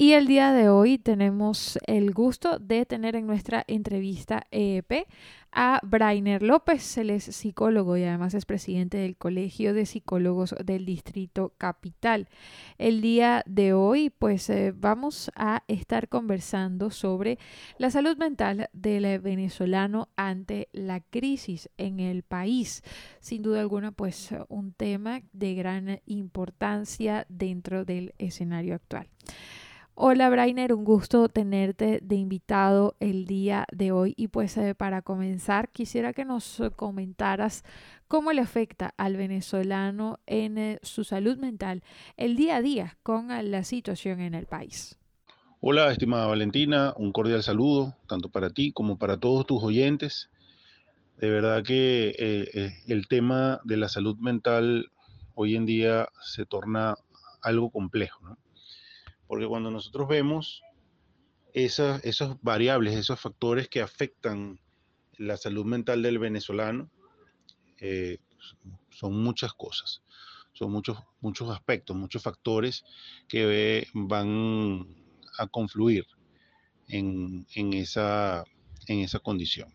Y el día de hoy tenemos el gusto de tener en nuestra entrevista EEP a Brainer López. Él es psicólogo y además es presidente del Colegio de Psicólogos del Distrito Capital. El día de hoy, pues eh, vamos a estar conversando sobre la salud mental del venezolano ante la crisis en el país. Sin duda alguna, pues un tema de gran importancia dentro del escenario actual. Hola Brainer, un gusto tenerte de invitado el día de hoy y pues eh, para comenzar quisiera que nos comentaras cómo le afecta al venezolano en eh, su salud mental el día a día con eh, la situación en el país. Hola estimada Valentina, un cordial saludo tanto para ti como para todos tus oyentes. De verdad que el tema de la salud mental hoy en día se torna algo complejo. ¿no? Porque cuando nosotros vemos esas, variables, esos factores que afectan la salud mental del venezolano, eh, son muchas cosas, son muchos, muchos aspectos, muchos factores que van a confluir en, esa, en esa condición.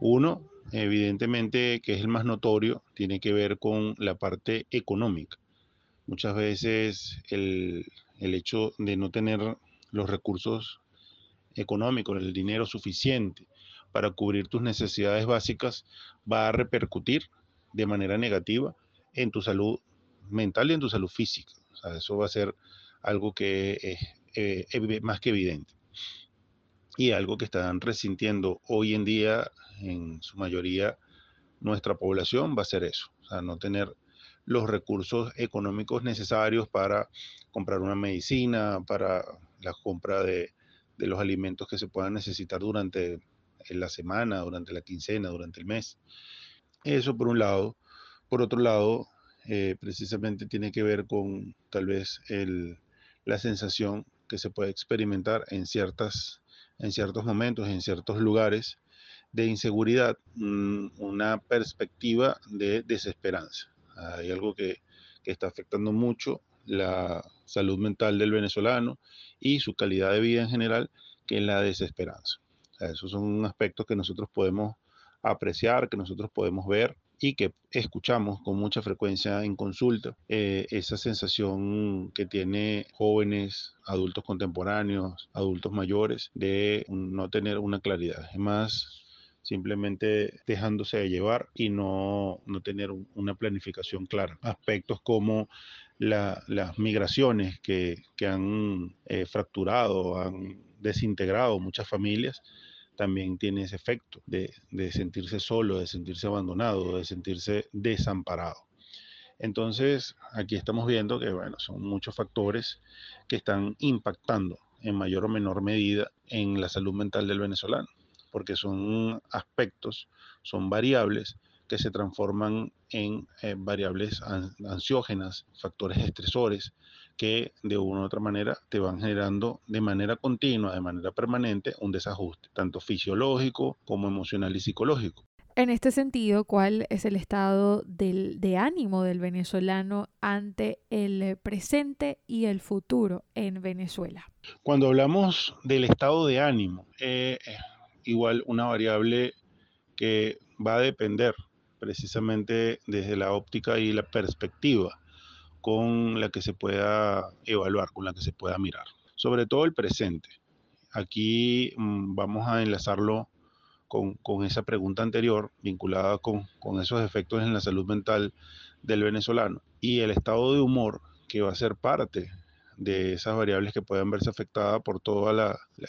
Uno, evidentemente, que es el más notorio, tiene que ver con la parte económica. Muchas veces el, el hecho de no tener los recursos económicos, el dinero suficiente para cubrir tus necesidades básicas, va a repercutir de manera negativa en tu salud mental y en tu salud física. eso va a ser algo que es eh, más que evidente. Y algo que están resintiendo hoy en día, en su mayoría, nuestra población, va a ser eso. O sea, no tener los recursos económicos necesarios para comprar una medicina, para la compra de, los alimentos que se puedan necesitar durante la semana, durante la quincena, durante el mes. Eso por un lado. Por otro lado, eh, precisamente tiene que ver con tal vez la sensación que se puede experimentar en, ciertas, en ciertos momentos, en ciertos lugares de inseguridad, mm, una perspectiva de desesperanza. Hay algo que, está afectando mucho la salud mental del venezolano y su calidad de vida en general, que es la desesperanza. esos son aspectos que nosotros podemos apreciar, que nosotros podemos ver y que escuchamos con mucha frecuencia en consulta, eh, esa sensación que tiene jóvenes, adultos contemporáneos, adultos mayores, de no tener una claridad. Es más, simplemente dejándose de llevar y no, tener una planificación clara. Aspectos como las migraciones que, han eh, fracturado, han desintegrado muchas familias, también tiene ese efecto de, sentirse solo, de sentirse abandonado, de sentirse desamparado. Entonces, aquí estamos viendo que, bueno, son muchos factores que están impactando en mayor o menor medida en la salud mental del venezolano porque son aspectos, son variables que se transforman en eh, variables ansiógenas, factores estresores, que de una u otra manera te van generando de manera continua, de manera permanente, un desajuste, tanto fisiológico como emocional y psicológico. En este sentido, ¿cuál es el estado de ánimo del venezolano ante el presente y el futuro en Venezuela? Cuando hablamos del estado de ánimo, eh, igual una variable que va a depender precisamente desde la óptica y la perspectiva con la que se pueda evaluar, con la que se pueda mirar. Sobre todo el presente. Aquí mm, vamos a enlazarlo con, esa pregunta anterior vinculada con, con esos efectos en la salud mental del venezolano y el estado de humor que va a ser parte de esas variables que puedan verse afectadas por todo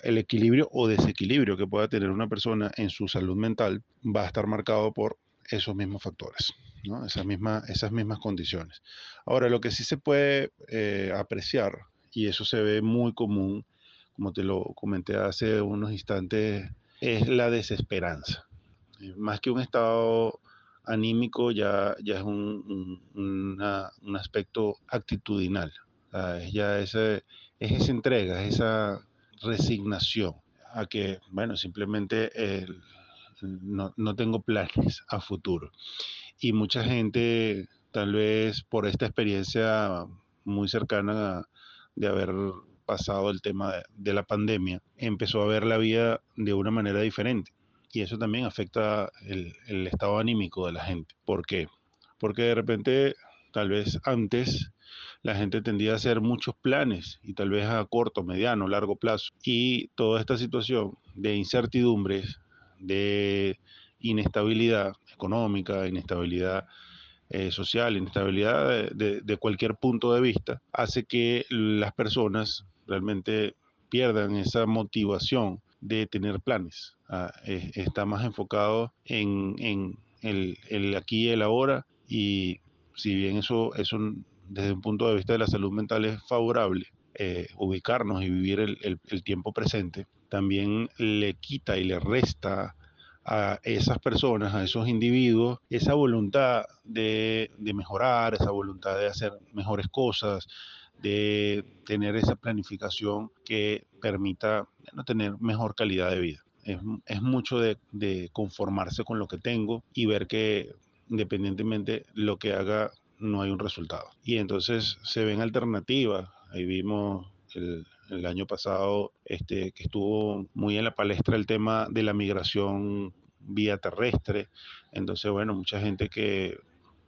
el equilibrio o desequilibrio que pueda tener una persona en su salud mental, va a estar marcado por esos mismos factores, esas, mismas, esas mismas condiciones. Ahora, lo que sí se puede eh, apreciar, y eso se ve muy común, como te lo comenté hace unos instantes, es la desesperanza. Eh, más que un estado anímico, ya, ya es un, un aspecto actitudinal. Es ya ese, es esa entrega, esa resignación a que, bueno, simplemente no, no, tengo planes a futuro. y mucha gente, tal vez por esta experiencia muy cercana de haber pasado el tema de, la pandemia, empezó a ver la vida de una manera diferente. Y eso también afecta el, el estado anímico de la gente. ¿Por qué? Porque de repente, tal vez antes, la gente tendía a hacer muchos planes y tal vez a corto, mediano, largo plazo. Y toda esta situación de incertidumbres, de inestabilidad económica, inestabilidad eh, social, inestabilidad de, cualquier punto de vista, hace que las personas realmente pierdan esa motivación de tener planes. Ah, está más enfocado en, el, aquí y el ahora y si bien eso, eso desde un punto de vista de la salud mental es favorable, eh, ubicarnos y vivir el, tiempo presente, también le quita y le resta a esas personas, a esos individuos, esa voluntad de, mejorar, esa voluntad de hacer mejores cosas, de tener esa planificación que permita tener mejor calidad de vida. Es, mucho de, de, conformarse con lo que tengo y ver que independientemente lo que haga no hay un resultado. Y entonces se ven alternativas. Ahí vimos el, año pasado este, que estuvo muy en la palestra el tema de la migración vía terrestre. Entonces, bueno, mucha gente que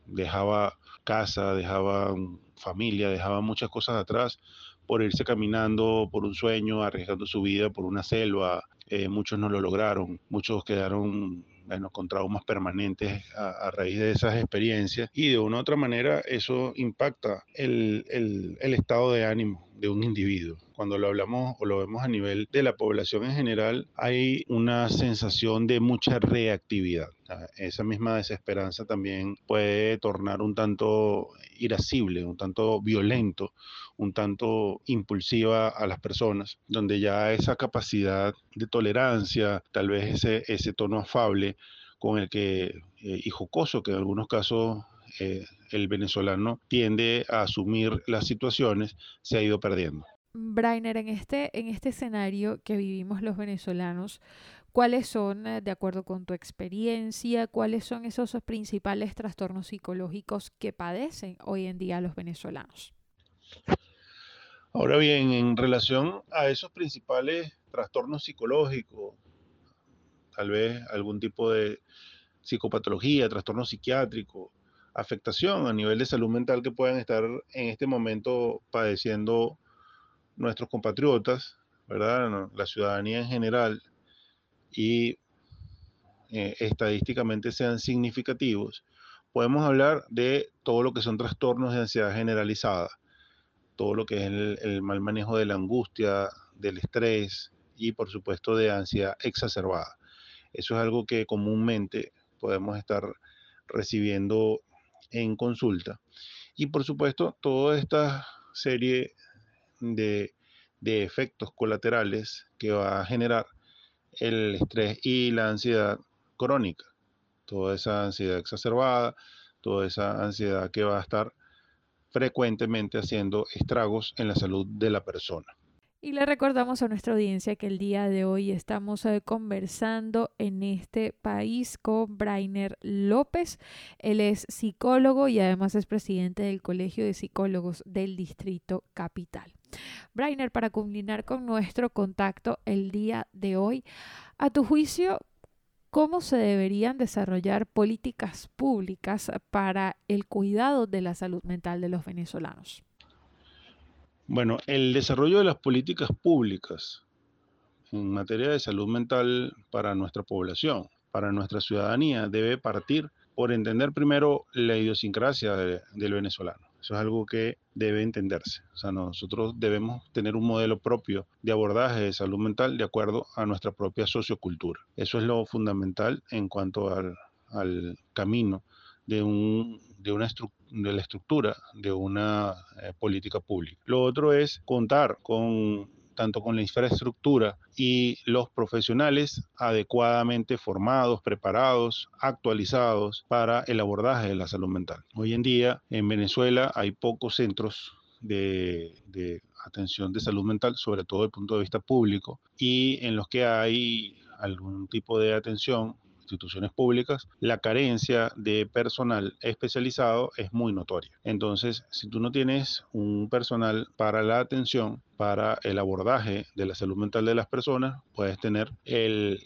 dejaba casa, dejaba familia, dejaba muchas cosas atrás por irse caminando por un sueño, arriesgando su vida por una selva. Eh, muchos no lo lograron, muchos quedaron bueno, con traumas permanentes a, raíz de esas experiencias y de una u otra manera eso impacta el, el, estado de ánimo de un individuo. Cuando lo hablamos o lo vemos a nivel de la población en general, hay una sensación de mucha reactividad. Esa misma desesperanza también puede tornar un tanto irascible, un tanto violento, un tanto impulsiva a las personas, donde ya esa capacidad de tolerancia, tal vez ese, ese tono afable con el que, eh, y jocoso que en algunos casos eh, el venezolano tiende a asumir las situaciones, se ha ido perdiendo. Brainer, en este, en este escenario que vivimos los venezolanos, ¿cuáles son, eh, de acuerdo con tu experiencia, cuáles son esos principales trastornos psicológicos que padecen hoy en día los venezolanos? Ahora bien, en relación a esos principales trastornos psicológicos, tal vez algún tipo de psicopatología, trastorno psiquiátrico, afectación a nivel de salud mental que puedan estar en este momento padeciendo nuestros compatriotas, ¿verdad? La ciudadanía en general y eh, estadísticamente sean significativos, podemos hablar de todo lo que son trastornos de ansiedad generalizada, todo lo que es el, mal manejo de la angustia, del estrés y por supuesto de ansiedad exacerbada. Eso es algo que comúnmente podemos estar recibiendo en consulta. Y por supuesto, toda esta serie de, de, efectos colaterales que va a generar el estrés y la ansiedad crónica. Toda esa ansiedad exacerbada, toda esa ansiedad que va a estar frecuentemente haciendo estragos en la salud de la persona. Y le recordamos a nuestra audiencia que el día de hoy estamos eh, conversando en este país con Brainer López. Él es psicólogo y además es presidente del Colegio de Psicólogos del Distrito Capital. Brainer, para culminar con nuestro contacto el día de hoy, a tu juicio, cómo se deberían desarrollar políticas públicas para el cuidado de la salud mental de los venezolanos. Bueno, el desarrollo de las políticas públicas en materia de salud mental para nuestra población, para nuestra ciudadanía, debe partir por entender primero la idiosincrasia del venezolano. Eso es algo que debe entenderse. O sea, nosotros debemos tener un modelo propio de abordaje de salud mental de acuerdo a nuestra propia sociocultura. Eso es lo fundamental en cuanto al, camino de, un, de, una de la estructura de una eh, política pública. Lo otro es contar con tanto con la infraestructura y los profesionales adecuadamente formados, preparados, actualizados para el abordaje de la salud mental. Hoy en día en Venezuela hay pocos centros de, atención de salud mental, sobre todo desde el punto de vista público, y en los que hay algún tipo de atención instituciones públicas, la carencia de personal especializado es muy notoria. Entonces, si tú no tienes un personal para la atención, para el abordaje de la salud mental de las personas, puedes tener el,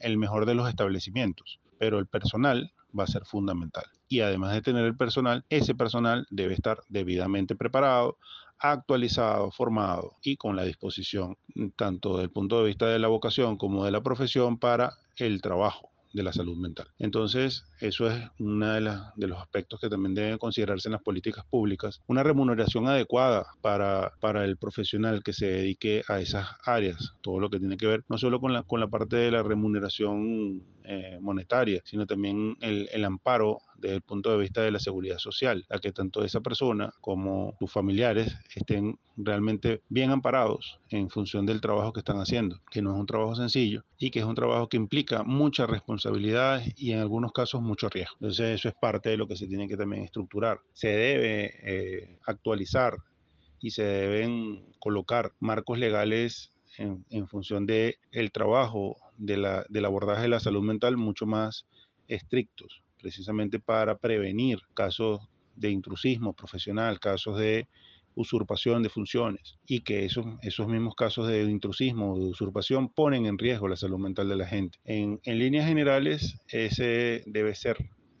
el mejor de los establecimientos, pero el personal va a ser fundamental. Y además de tener el personal, ese personal debe estar debidamente preparado, actualizado, formado y con la disposición tanto del punto de vista de la vocación como de la profesión para el trabajo de la salud mental. Entonces, eso es uno de, los aspectos que también deben considerarse en las políticas públicas. Una remuneración adecuada para, para el profesional que se dedique a esas áreas, todo lo que tiene que ver no solo con la, con la parte de la remuneración eh, monetaria, sino también el, el, amparo desde el punto de vista de la seguridad social, a que tanto esa persona como sus familiares estén realmente bien amparados en función del trabajo que están haciendo, que no es un trabajo sencillo y que es un trabajo que implica muchas responsabilidades y en algunos casos mucho riesgo. Entonces eso es parte de lo que se tiene que también estructurar. Se debe eh, actualizar y se deben colocar marcos legales en, función del el trabajo del abordaje de la salud mental mucho más estrictos, precisamente para prevenir casos de intrusismo profesional, casos de usurpación de funciones y que esos, esos mismos casos de intrusismo o de usurpación ponen en riesgo la salud mental de la gente. En, en líneas generales, ese debe ser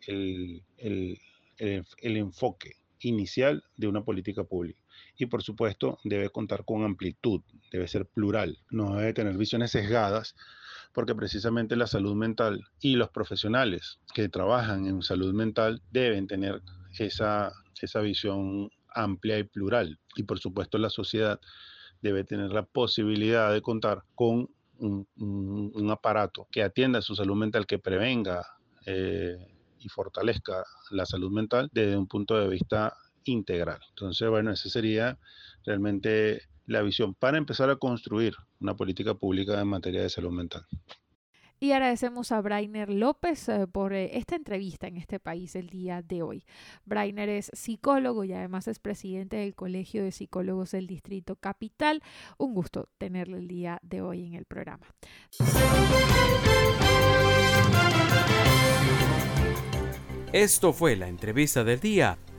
el, el, el, el enfoque inicial de una política pública. Y por supuesto debe contar con amplitud, debe ser plural, no debe tener visiones sesgadas, porque precisamente la salud mental y los profesionales que trabajan en salud mental deben tener esa, esa visión amplia y plural. Y por supuesto la sociedad debe tener la posibilidad de contar con un, un, aparato que atienda su salud mental, que prevenga eh, y fortalezca la salud mental desde un punto de vista integral. Entonces, bueno, esa sería realmente la visión para empezar a construir una política pública en materia de salud mental. Y agradecemos a Brainer López eh, por eh, esta entrevista en este país el día de hoy. Brainer es psicólogo y además es presidente del Colegio de Psicólogos del Distrito Capital. Un gusto tenerle el día de hoy en el programa. Esto fue la entrevista del día